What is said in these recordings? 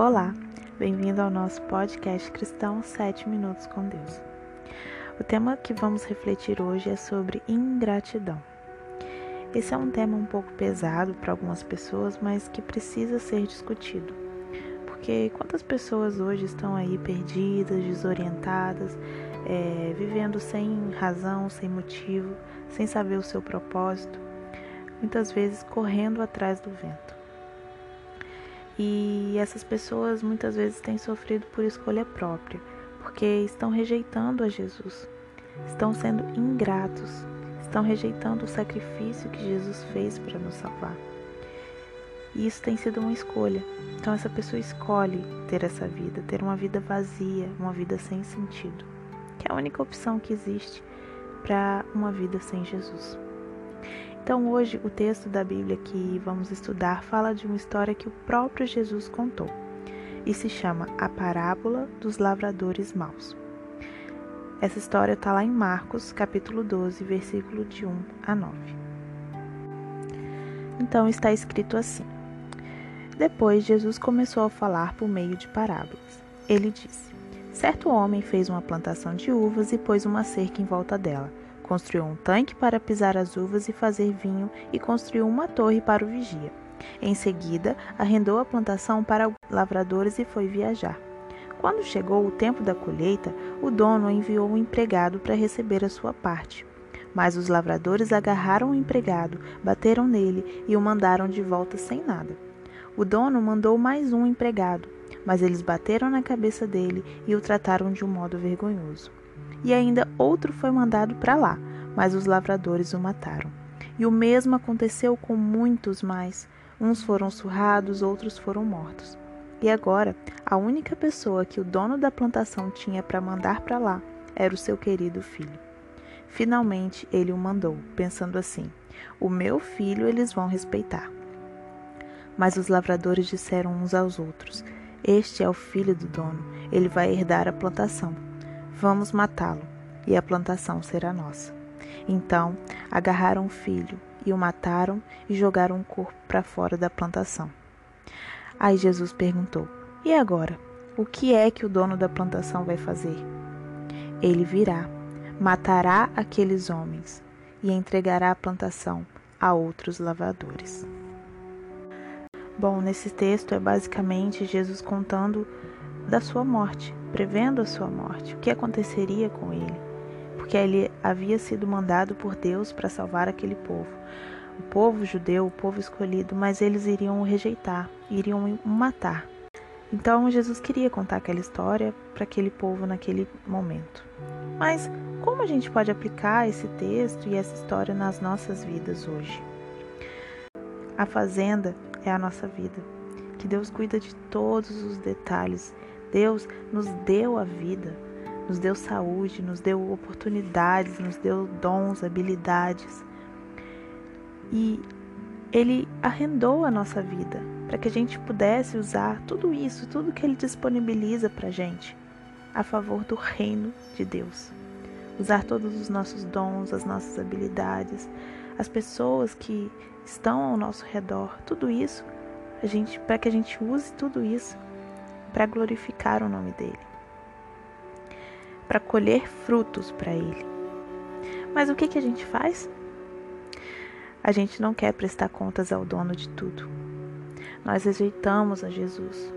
Olá, bem-vindo ao nosso podcast cristão 7 Minutos com Deus. O tema que vamos refletir hoje é sobre ingratidão. Esse é um tema um pouco pesado para algumas pessoas, mas que precisa ser discutido. Porque quantas pessoas hoje estão aí perdidas, desorientadas, é, vivendo sem razão, sem motivo, sem saber o seu propósito, muitas vezes correndo atrás do vento. E essas pessoas muitas vezes têm sofrido por escolha própria, porque estão rejeitando a Jesus, estão sendo ingratos, estão rejeitando o sacrifício que Jesus fez para nos salvar. E isso tem sido uma escolha. Então essa pessoa escolhe ter essa vida, ter uma vida vazia, uma vida sem sentido, que é a única opção que existe para uma vida sem Jesus. Então, hoje, o texto da Bíblia que vamos estudar fala de uma história que o próprio Jesus contou e se chama A Parábola dos Lavradores Maus. Essa história está lá em Marcos, capítulo 12, versículo de 1 a 9. Então está escrito assim: Depois Jesus começou a falar por meio de parábolas. Ele disse: Certo homem fez uma plantação de uvas e pôs uma cerca em volta dela Construiu um tanque para pisar as uvas e fazer vinho e construiu uma torre para o vigia. Em seguida, arrendou a plantação para lavradores e foi viajar. Quando chegou o tempo da colheita, o dono enviou um empregado para receber a sua parte. Mas os lavradores agarraram o empregado, bateram nele e o mandaram de volta sem nada. O dono mandou mais um empregado, mas eles bateram na cabeça dele e o trataram de um modo vergonhoso e ainda outro foi mandado para lá, mas os lavradores o mataram. E o mesmo aconteceu com muitos mais. Uns foram surrados, outros foram mortos. E agora, a única pessoa que o dono da plantação tinha para mandar para lá era o seu querido filho. Finalmente ele o mandou, pensando assim: O meu filho eles vão respeitar. Mas os lavradores disseram uns aos outros: Este é o filho do dono, ele vai herdar a plantação. Vamos matá-lo, e a plantação será nossa. Então agarraram o filho e o mataram e jogaram o corpo para fora da plantação. Aí Jesus perguntou: E agora? O que é que o dono da plantação vai fazer? Ele virá, matará aqueles homens e entregará a plantação a outros lavradores. Bom, nesse texto é basicamente Jesus contando da sua morte, prevendo a sua morte, o que aconteceria com ele, porque ele havia sido mandado por Deus para salvar aquele povo. O povo judeu, o povo escolhido, mas eles iriam o rejeitar, iriam o matar. Então Jesus queria contar aquela história para aquele povo naquele momento. Mas como a gente pode aplicar esse texto e essa história nas nossas vidas hoje? A fazenda é a nossa vida. Que Deus cuida de todos os detalhes Deus nos deu a vida, nos deu saúde, nos deu oportunidades, nos deu dons, habilidades. E Ele arrendou a nossa vida para que a gente pudesse usar tudo isso, tudo que Ele disponibiliza para a gente, a favor do reino de Deus. Usar todos os nossos dons, as nossas habilidades, as pessoas que estão ao nosso redor, tudo isso, a gente, para que a gente use tudo isso para glorificar o nome dele, para colher frutos para ele. Mas o que, que a gente faz? A gente não quer prestar contas ao dono de tudo. Nós rejeitamos a Jesus.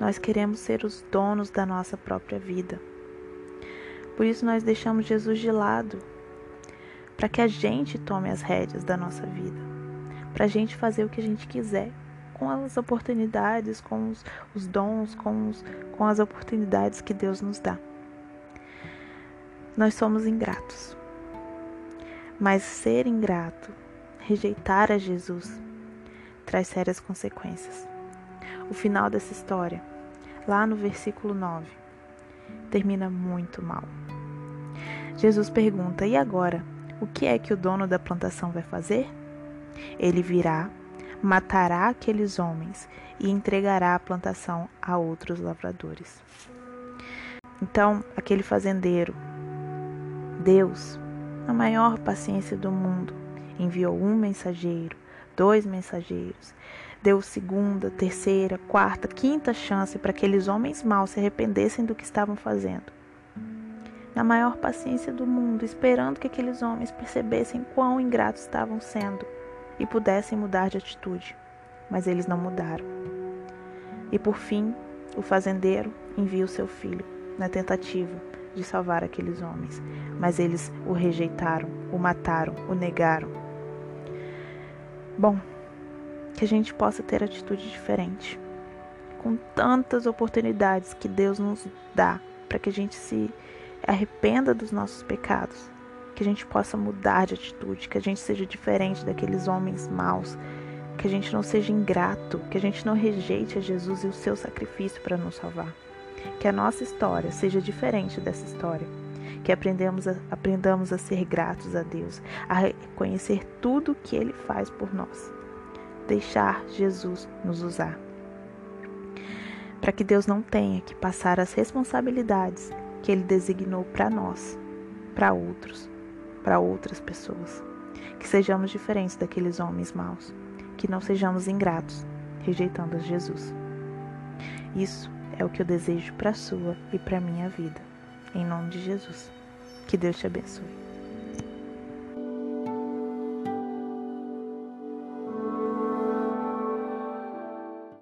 Nós queremos ser os donos da nossa própria vida. Por isso nós deixamos Jesus de lado, para que a gente tome as rédeas da nossa vida, para a gente fazer o que a gente quiser com as oportunidades, com os, os dons, com, os, com as oportunidades que Deus nos dá. Nós somos ingratos. Mas ser ingrato, rejeitar a Jesus, traz sérias consequências. O final dessa história, lá no versículo 9, termina muito mal. Jesus pergunta: E agora? O que é que o dono da plantação vai fazer? Ele virá matará aqueles homens e entregará a plantação a outros lavradores. Então, aquele fazendeiro, Deus, na maior paciência do mundo, enviou um mensageiro, dois mensageiros, deu segunda, terceira, quarta, quinta chance para aqueles homens maus se arrependessem do que estavam fazendo. Na maior paciência do mundo, esperando que aqueles homens percebessem quão ingratos estavam sendo e pudessem mudar de atitude. Mas eles não mudaram. E por fim, o fazendeiro envia o seu filho na tentativa de salvar aqueles homens, mas eles o rejeitaram, o mataram, o negaram. Bom, que a gente possa ter atitude diferente. Com tantas oportunidades que Deus nos dá para que a gente se arrependa dos nossos pecados, que a gente possa mudar de atitude, que a gente seja diferente daqueles homens maus, que a gente não seja ingrato, que a gente não rejeite a Jesus e o seu sacrifício para nos salvar. Que a nossa história seja diferente dessa história. Que aprendamos a, aprendamos a ser gratos a Deus, a reconhecer tudo que Ele faz por nós deixar Jesus nos usar. Para que Deus não tenha que passar as responsabilidades que Ele designou para nós, para outros, para outras pessoas. Que sejamos diferentes daqueles homens maus, que não sejamos ingratos, rejeitando Jesus. Isso é o que eu desejo para a sua e para a minha vida. Em nome de Jesus. Que Deus te abençoe.